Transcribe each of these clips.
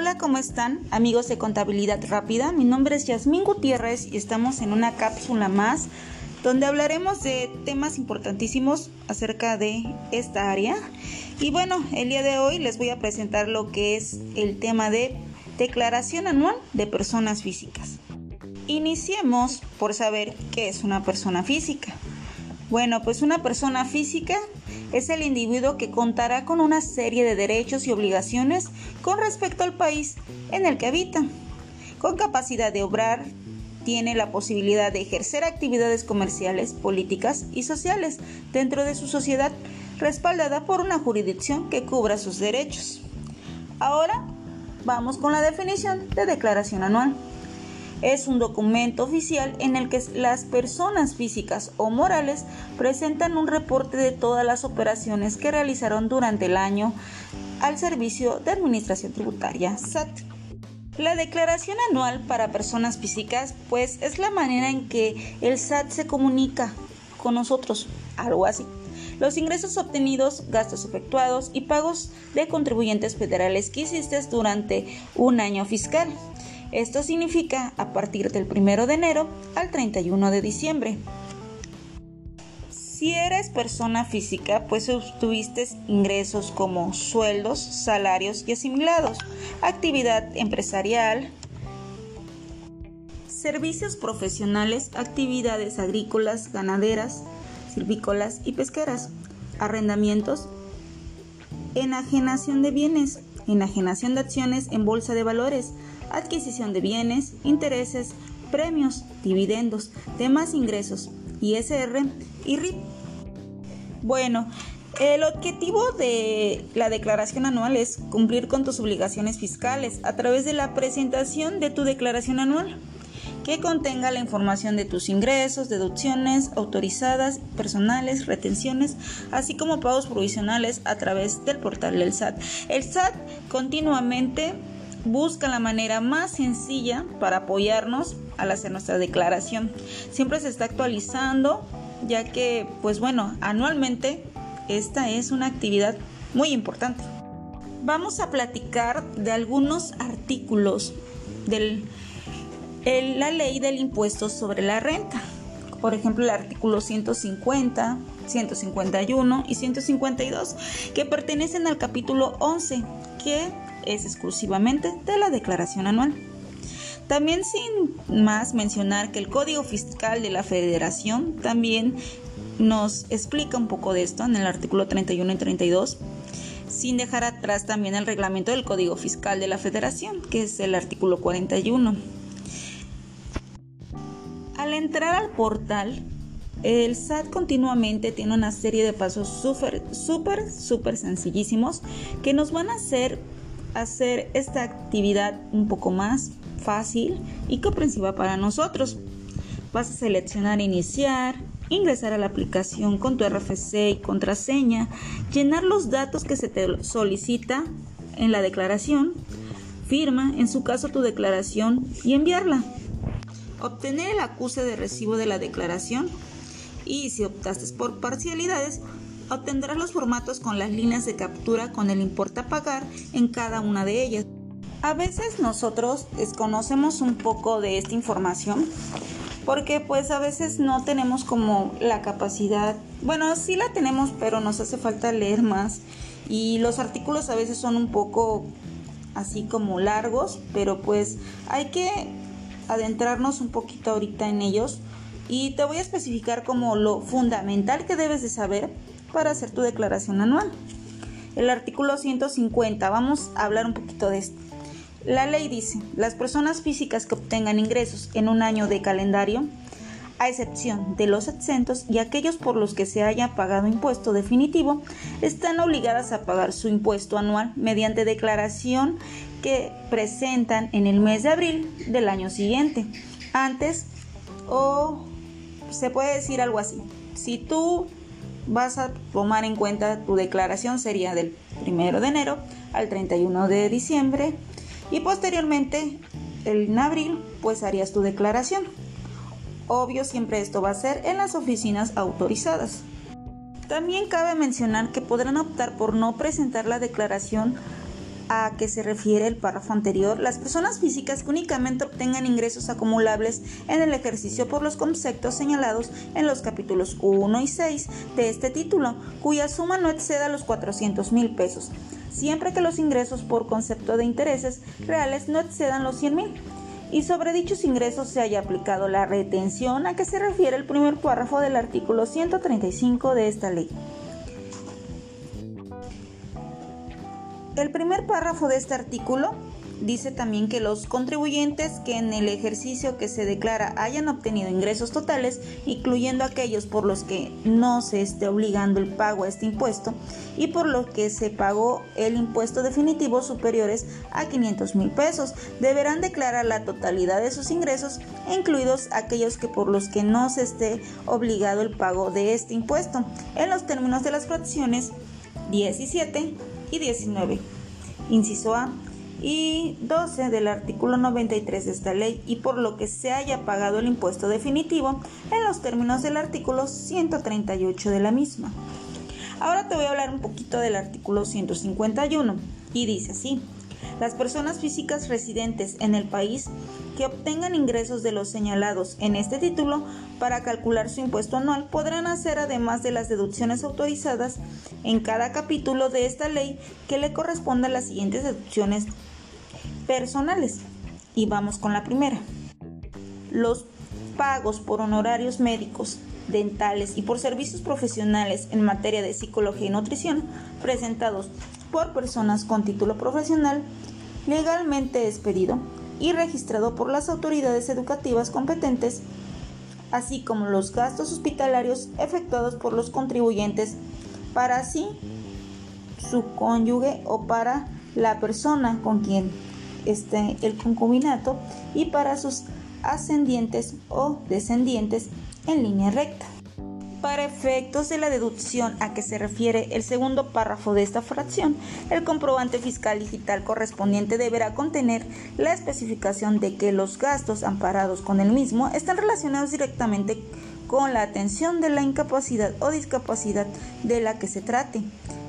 Hola, ¿cómo están? Amigos de Contabilidad Rápida, mi nombre es Yasmín Gutiérrez y estamos en una cápsula más donde hablaremos de temas importantísimos acerca de esta área. Y bueno, el día de hoy les voy a presentar lo que es el tema de declaración anual de personas físicas. Iniciemos por saber qué es una persona física. Bueno, pues una persona física es el individuo que contará con una serie de derechos y obligaciones con respecto al país en el que habita. Con capacidad de obrar, tiene la posibilidad de ejercer actividades comerciales, políticas y sociales dentro de su sociedad, respaldada por una jurisdicción que cubra sus derechos. Ahora vamos con la definición de declaración anual es un documento oficial en el que las personas físicas o morales presentan un reporte de todas las operaciones que realizaron durante el año al Servicio de Administración Tributaria SAT. La declaración anual para personas físicas pues es la manera en que el SAT se comunica con nosotros, algo así. Los ingresos obtenidos, gastos efectuados y pagos de contribuyentes federales que hiciste durante un año fiscal. Esto significa a partir del 1 de enero al 31 de diciembre. Si eres persona física, pues obtuviste ingresos como sueldos, salarios y asimilados, actividad empresarial, servicios profesionales, actividades agrícolas, ganaderas, silvícolas y pesqueras, arrendamientos, enajenación de bienes, enajenación de acciones en bolsa de valores, adquisición de bienes, intereses, premios, dividendos, demás ingresos, ISR y RIP. Bueno, el objetivo de la declaración anual es cumplir con tus obligaciones fiscales a través de la presentación de tu declaración anual que contenga la información de tus ingresos, deducciones autorizadas, personales, retenciones, así como pagos provisionales a través del portal del SAT. El SAT continuamente busca la manera más sencilla para apoyarnos al hacer nuestra declaración. Siempre se está actualizando, ya que, pues bueno, anualmente esta es una actividad muy importante. Vamos a platicar de algunos artículos de la ley del impuesto sobre la renta. Por ejemplo, el artículo 150, 151 y 152, que pertenecen al capítulo 11, que es exclusivamente de la declaración anual. También sin más mencionar que el Código Fiscal de la Federación también nos explica un poco de esto en el artículo 31 y 32, sin dejar atrás también el reglamento del Código Fiscal de la Federación, que es el artículo 41. Al entrar al portal, el SAT continuamente tiene una serie de pasos súper, súper, súper sencillísimos que nos van a hacer hacer esta actividad un poco más fácil y comprensiva para nosotros. Vas a seleccionar iniciar, ingresar a la aplicación con tu RFC y contraseña, llenar los datos que se te solicita en la declaración, firma, en su caso tu declaración y enviarla. Obtener el acuse de recibo de la declaración y si optaste por parcialidades, obtendrás los formatos con las líneas de captura con el importe a pagar en cada una de ellas. A veces nosotros desconocemos un poco de esta información porque pues a veces no tenemos como la capacidad, bueno, sí la tenemos, pero nos hace falta leer más y los artículos a veces son un poco así como largos, pero pues hay que adentrarnos un poquito ahorita en ellos y te voy a especificar como lo fundamental que debes de saber para hacer tu declaración anual. El artículo 150, vamos a hablar un poquito de esto. La ley dice, las personas físicas que obtengan ingresos en un año de calendario, a excepción de los exentos y aquellos por los que se haya pagado impuesto definitivo, están obligadas a pagar su impuesto anual mediante declaración que presentan en el mes de abril del año siguiente. Antes, o se puede decir algo así, si tú vas a tomar en cuenta tu declaración sería del 1 de enero al 31 de diciembre y posteriormente en abril pues harías tu declaración. Obvio siempre esto va a ser en las oficinas autorizadas. También cabe mencionar que podrán optar por no presentar la declaración a que se refiere el párrafo anterior, las personas físicas que únicamente obtengan ingresos acumulables en el ejercicio por los conceptos señalados en los capítulos 1 y 6 de este título, cuya suma no exceda los 400 mil pesos, siempre que los ingresos por concepto de intereses reales no excedan los 100 mil. Y sobre dichos ingresos se haya aplicado la retención a que se refiere el primer párrafo del artículo 135 de esta ley. El primer párrafo de este artículo dice también que los contribuyentes que en el ejercicio que se declara hayan obtenido ingresos totales, incluyendo aquellos por los que no se esté obligando el pago a este impuesto y por los que se pagó el impuesto definitivo superiores a 500 mil pesos, deberán declarar la totalidad de sus ingresos, incluidos aquellos que por los que no se esté obligado el pago de este impuesto, en los términos de las fracciones 17 y 19, inciso A y 12 del artículo 93 de esta ley y por lo que se haya pagado el impuesto definitivo en los términos del artículo 138 de la misma. Ahora te voy a hablar un poquito del artículo 151 y dice así. Las personas físicas residentes en el país que obtengan ingresos de los señalados en este título para calcular su impuesto anual podrán hacer además de las deducciones autorizadas en cada capítulo de esta ley que le correspondan las siguientes deducciones personales. Y vamos con la primera. Los pagos por honorarios médicos, dentales y por servicios profesionales en materia de psicología y nutrición presentados por personas con título profesional legalmente expedido y registrado por las autoridades educativas competentes, así como los gastos hospitalarios efectuados por los contribuyentes para sí, su cónyuge o para la persona con quien esté el concubinato y para sus ascendientes o descendientes en línea recta. Para efectos de la deducción a que se refiere el segundo párrafo de esta fracción, el comprobante fiscal digital correspondiente deberá contener la especificación de que los gastos amparados con el mismo están relacionados directamente con la atención de la incapacidad o discapacidad de la que se trate.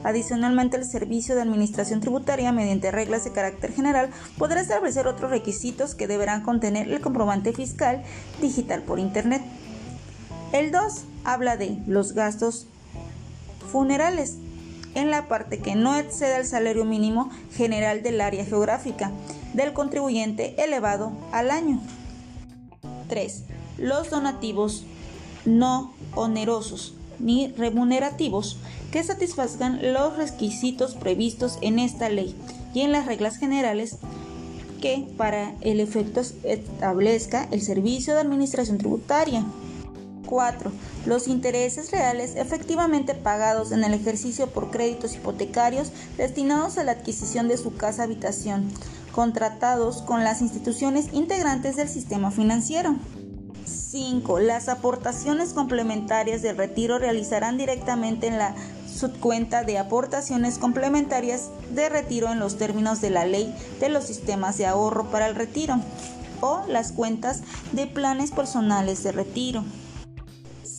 Adicionalmente, el Servicio de Administración Tributaria, mediante reglas de carácter general, podrá establecer otros requisitos que deberán contener el comprobante fiscal digital por Internet. El 2 habla de los gastos funerales en la parte que no exceda el salario mínimo general del área geográfica del contribuyente elevado al año. 3. Los donativos no onerosos ni remunerativos que satisfagan los requisitos previstos en esta ley y en las reglas generales que para el efecto establezca el Servicio de Administración Tributaria. 4. Los intereses reales efectivamente pagados en el ejercicio por créditos hipotecarios destinados a la adquisición de su casa habitación, contratados con las instituciones integrantes del sistema financiero. 5. Las aportaciones complementarias del retiro realizarán directamente en la subcuenta de aportaciones complementarias de retiro en los términos de la ley de los sistemas de ahorro para el retiro o las cuentas de planes personales de retiro.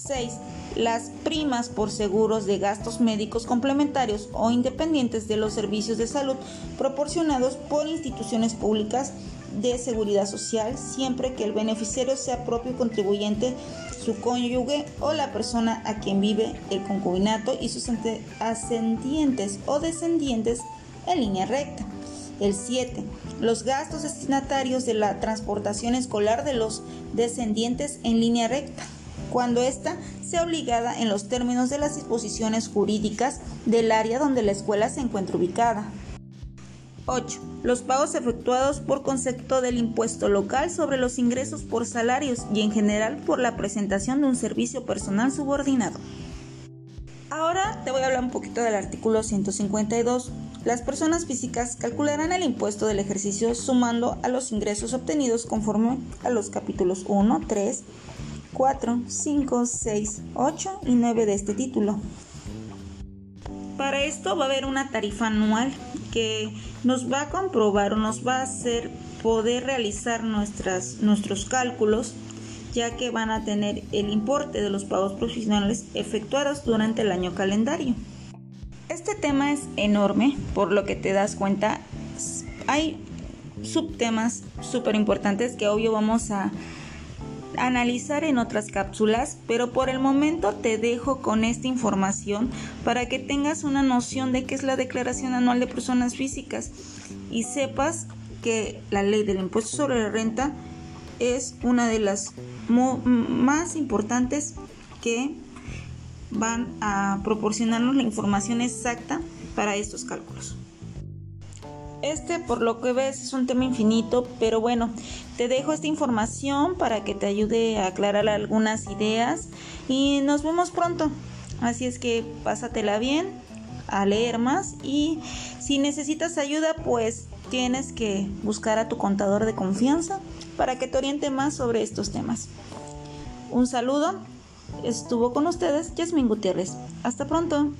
6. Las primas por seguros de gastos médicos complementarios o independientes de los servicios de salud proporcionados por instituciones públicas de seguridad social siempre que el beneficiario sea propio contribuyente, su cónyuge o la persona a quien vive el concubinato y sus ascendientes o descendientes en línea recta. El 7. Los gastos destinatarios de la transportación escolar de los descendientes en línea recta cuando ésta sea obligada en los términos de las disposiciones jurídicas del área donde la escuela se encuentra ubicada. 8. Los pagos efectuados por concepto del impuesto local sobre los ingresos por salarios y en general por la presentación de un servicio personal subordinado. Ahora te voy a hablar un poquito del artículo 152. Las personas físicas calcularán el impuesto del ejercicio sumando a los ingresos obtenidos conforme a los capítulos 1, 3, 4, 5, 6, 8 y 9 de este título. Para esto va a haber una tarifa anual que nos va a comprobar o nos va a hacer poder realizar nuestras, nuestros cálculos ya que van a tener el importe de los pagos profesionales efectuados durante el año calendario. Este tema es enorme, por lo que te das cuenta hay subtemas súper importantes que obvio vamos a analizar en otras cápsulas, pero por el momento te dejo con esta información para que tengas una noción de qué es la Declaración Anual de Personas Físicas y sepas que la ley del impuesto sobre la renta es una de las más importantes que van a proporcionarnos la información exacta para estos cálculos. Este, por lo que ves, es un tema infinito, pero bueno, te dejo esta información para que te ayude a aclarar algunas ideas y nos vemos pronto. Así es que pásatela bien, a leer más y si necesitas ayuda, pues tienes que buscar a tu contador de confianza para que te oriente más sobre estos temas. Un saludo, estuvo con ustedes Jasmine Gutiérrez. Hasta pronto.